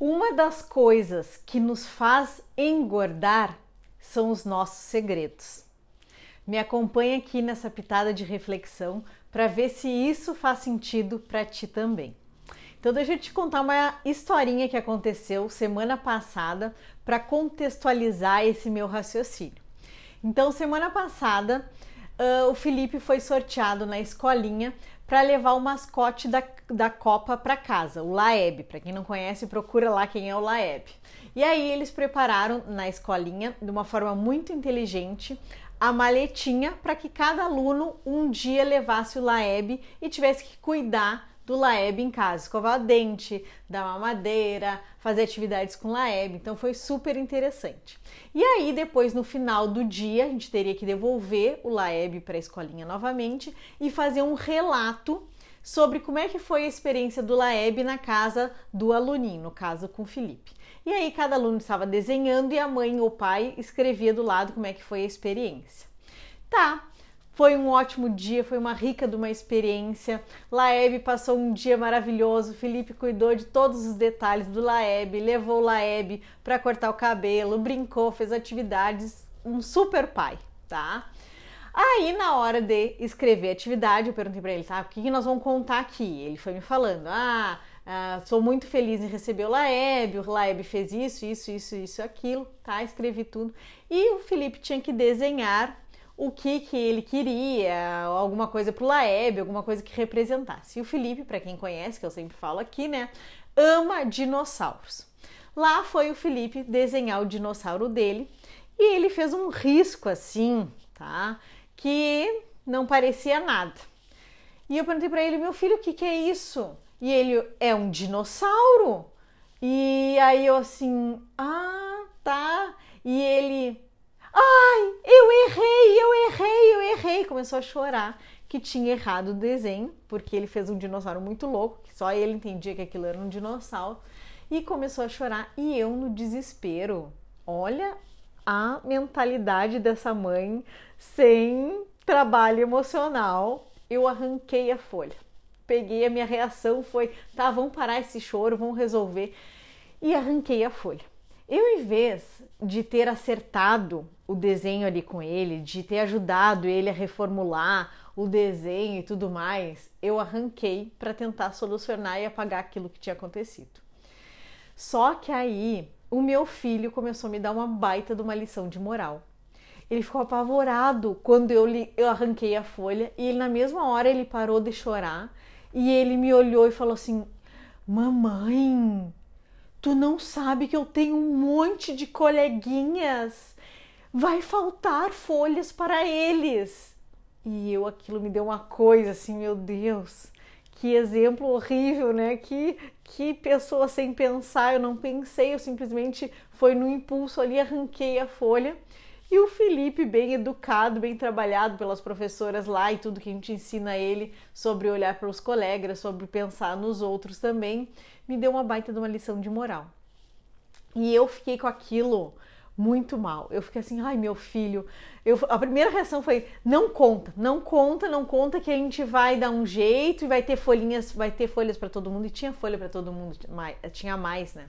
Uma das coisas que nos faz engordar são os nossos segredos. Me acompanha aqui nessa pitada de reflexão para ver se isso faz sentido para ti também. Então deixa eu te contar uma historinha que aconteceu semana passada para contextualizar esse meu raciocínio. Então semana passada uh, o Felipe foi sorteado na escolinha para levar o mascote da, da Copa para casa, o Laeb. Para quem não conhece, procura lá quem é o Laeb. E aí eles prepararam na escolinha, de uma forma muito inteligente, a maletinha para que cada aluno um dia levasse o Laeb e tivesse que cuidar do Laeb em casa, escovar o dente, dar mamadeira, fazer atividades com Laeb. Então foi super interessante. E aí depois no final do dia a gente teria que devolver o Laeb para a escolinha novamente e fazer um relato sobre como é que foi a experiência do Laeb na casa do aluninho, no caso com o Felipe. E aí cada aluno estava desenhando e a mãe ou o pai escrevia do lado como é que foi a experiência. Tá, foi um ótimo dia, foi uma rica de uma experiência. Laeb passou um dia maravilhoso. Felipe cuidou de todos os detalhes do Laeb, levou Laeb para cortar o cabelo, brincou, fez atividades. Um super pai, tá? Aí, na hora de escrever a atividade, eu perguntei para ele, tá? O que, que nós vamos contar aqui? Ele foi me falando, ah, ah, sou muito feliz em receber o Laeb, o Laeb fez isso, isso, isso, isso, aquilo, tá? Escrevi tudo. E o Felipe tinha que desenhar o que, que ele queria, alguma coisa para o Laeb, alguma coisa que representasse. E o Felipe, para quem conhece, que eu sempre falo aqui, né, ama dinossauros. Lá foi o Felipe desenhar o dinossauro dele e ele fez um risco assim, tá? Que não parecia nada. E eu perguntei para ele, meu filho, o que, que é isso? E ele, é um dinossauro. E aí eu assim, ah, tá. E ele, Ai, eu errei, eu errei, eu errei. Começou a chorar que tinha errado o desenho, porque ele fez um dinossauro muito louco, que só ele entendia que aquilo era um dinossauro. E começou a chorar. E eu, no desespero, olha a mentalidade dessa mãe sem trabalho emocional. Eu arranquei a folha. Peguei a minha reação foi, tá, vamos parar esse choro, vamos resolver. E arranquei a folha. Eu, em vez de ter acertado o desenho ali com ele, de ter ajudado ele a reformular o desenho e tudo mais, eu arranquei para tentar solucionar e apagar aquilo que tinha acontecido. Só que aí o meu filho começou a me dar uma baita de uma lição de moral. Ele ficou apavorado quando eu, li, eu arranquei a folha e ele, na mesma hora ele parou de chorar e ele me olhou e falou assim: Mamãe, tu não sabe que eu tenho um monte de coleguinhas vai faltar folhas para eles. E eu aquilo me deu uma coisa assim, meu Deus, que exemplo horrível, né? Que, que pessoa sem pensar, eu não pensei, eu simplesmente foi no impulso ali, arranquei a folha. E o Felipe, bem educado, bem trabalhado pelas professoras lá e tudo que a gente ensina ele sobre olhar para os colegas, sobre pensar nos outros também, me deu uma baita de uma lição de moral. E eu fiquei com aquilo muito mal. Eu fiquei assim, ai meu filho. Eu, a primeira reação foi: não conta, não conta, não conta que a gente vai dar um jeito e vai ter folhinhas, vai ter folhas para todo mundo. E tinha folha para todo mundo, tinha mais, né?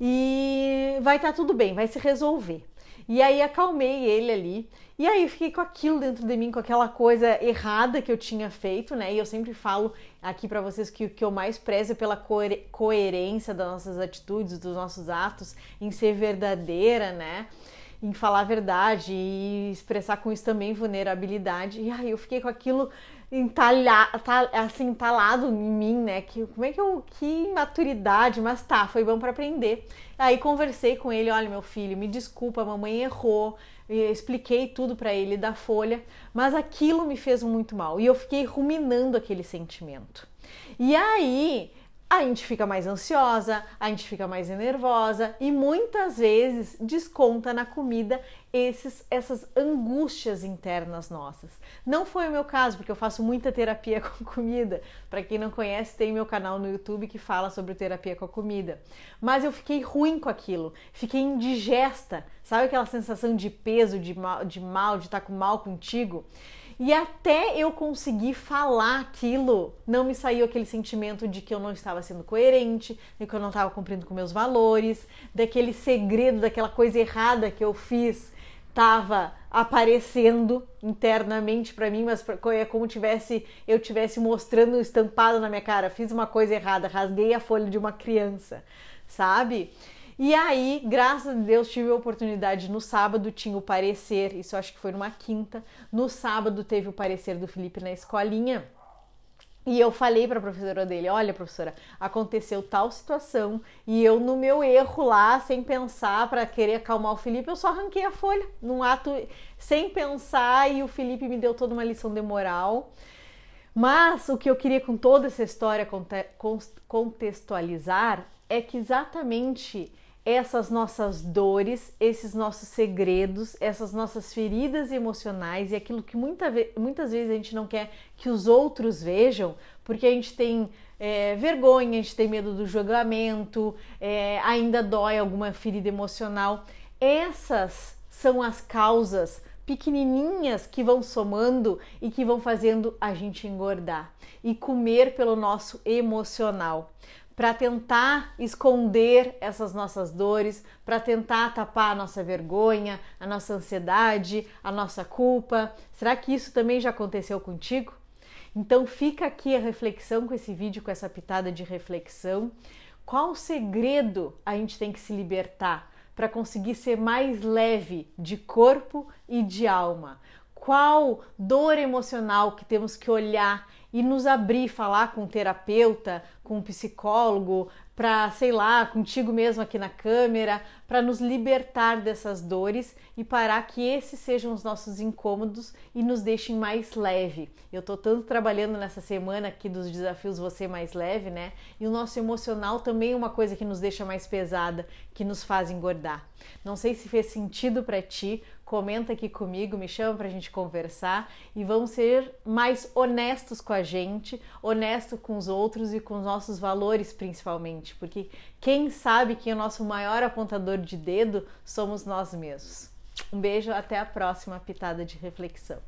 E vai estar tá tudo bem, vai se resolver. E aí acalmei ele ali. E aí fiquei com aquilo dentro de mim, com aquela coisa errada que eu tinha feito, né? E eu sempre falo aqui para vocês que o que eu mais prezo é pela coerência das nossas atitudes, dos nossos atos, em ser verdadeira, né? Em falar a verdade e expressar com isso também vulnerabilidade. E aí eu fiquei com aquilo entalhado, assim, entalado em mim, né? Que, como é que eu. Que imaturidade, mas tá, foi bom para aprender. Aí conversei com ele: olha, meu filho, me desculpa, a mamãe errou. Eu expliquei tudo para ele da folha, mas aquilo me fez muito mal e eu fiquei ruminando aquele sentimento. E aí a gente fica mais ansiosa, a gente fica mais nervosa e muitas vezes desconta na comida esses, essas angústias internas nossas. Não foi o meu caso, porque eu faço muita terapia com comida. Para quem não conhece, tem meu canal no YouTube que fala sobre terapia com a comida. Mas eu fiquei ruim com aquilo, fiquei indigesta, sabe aquela sensação de peso, de mal, de, estar com mal contigo? E até eu conseguir falar aquilo, não me saiu aquele sentimento de que eu não estava sendo coerente, de que eu não estava cumprindo com meus valores, daquele segredo, daquela coisa errada que eu fiz estava aparecendo internamente para mim, mas é como tivesse eu tivesse mostrando estampado na minha cara, fiz uma coisa errada, rasguei a folha de uma criança, sabe? E aí, graças a Deus, tive a oportunidade no sábado, tinha o parecer, isso acho que foi numa quinta. No sábado teve o parecer do Felipe na escolinha. E eu falei para a professora dele: Olha, professora, aconteceu tal situação e eu, no meu erro lá, sem pensar, para querer acalmar o Felipe, eu só arranquei a folha num ato sem pensar e o Felipe me deu toda uma lição de moral. Mas o que eu queria com toda essa história contextualizar é que exatamente essas nossas dores, esses nossos segredos, essas nossas feridas emocionais e aquilo que muita muitas vezes a gente não quer que os outros vejam, porque a gente tem é, vergonha, a gente tem medo do julgamento, é, ainda dói alguma ferida emocional. Essas são as causas pequenininhas que vão somando e que vão fazendo a gente engordar e comer pelo nosso emocional para tentar esconder essas nossas dores, para tentar tapar a nossa vergonha, a nossa ansiedade, a nossa culpa. Será que isso também já aconteceu contigo? Então fica aqui a reflexão com esse vídeo, com essa pitada de reflexão. Qual o segredo a gente tem que se libertar para conseguir ser mais leve de corpo e de alma? Qual dor emocional que temos que olhar e nos abrir, falar com um terapeuta, com um psicólogo, para, sei lá, contigo mesmo aqui na câmera, para nos libertar dessas dores e parar que esses sejam os nossos incômodos e nos deixem mais leve. Eu tô tanto trabalhando nessa semana aqui dos desafios você mais leve, né? E o nosso emocional também é uma coisa que nos deixa mais pesada, que nos faz engordar. Não sei se fez sentido para ti, comenta aqui comigo, me chama para a gente conversar e vamos ser mais honestos com a gente, honesto com os outros e com os nossos valores principalmente, porque quem sabe que o nosso maior apontador de dedo somos nós mesmos. Um beijo, até a próxima pitada de reflexão.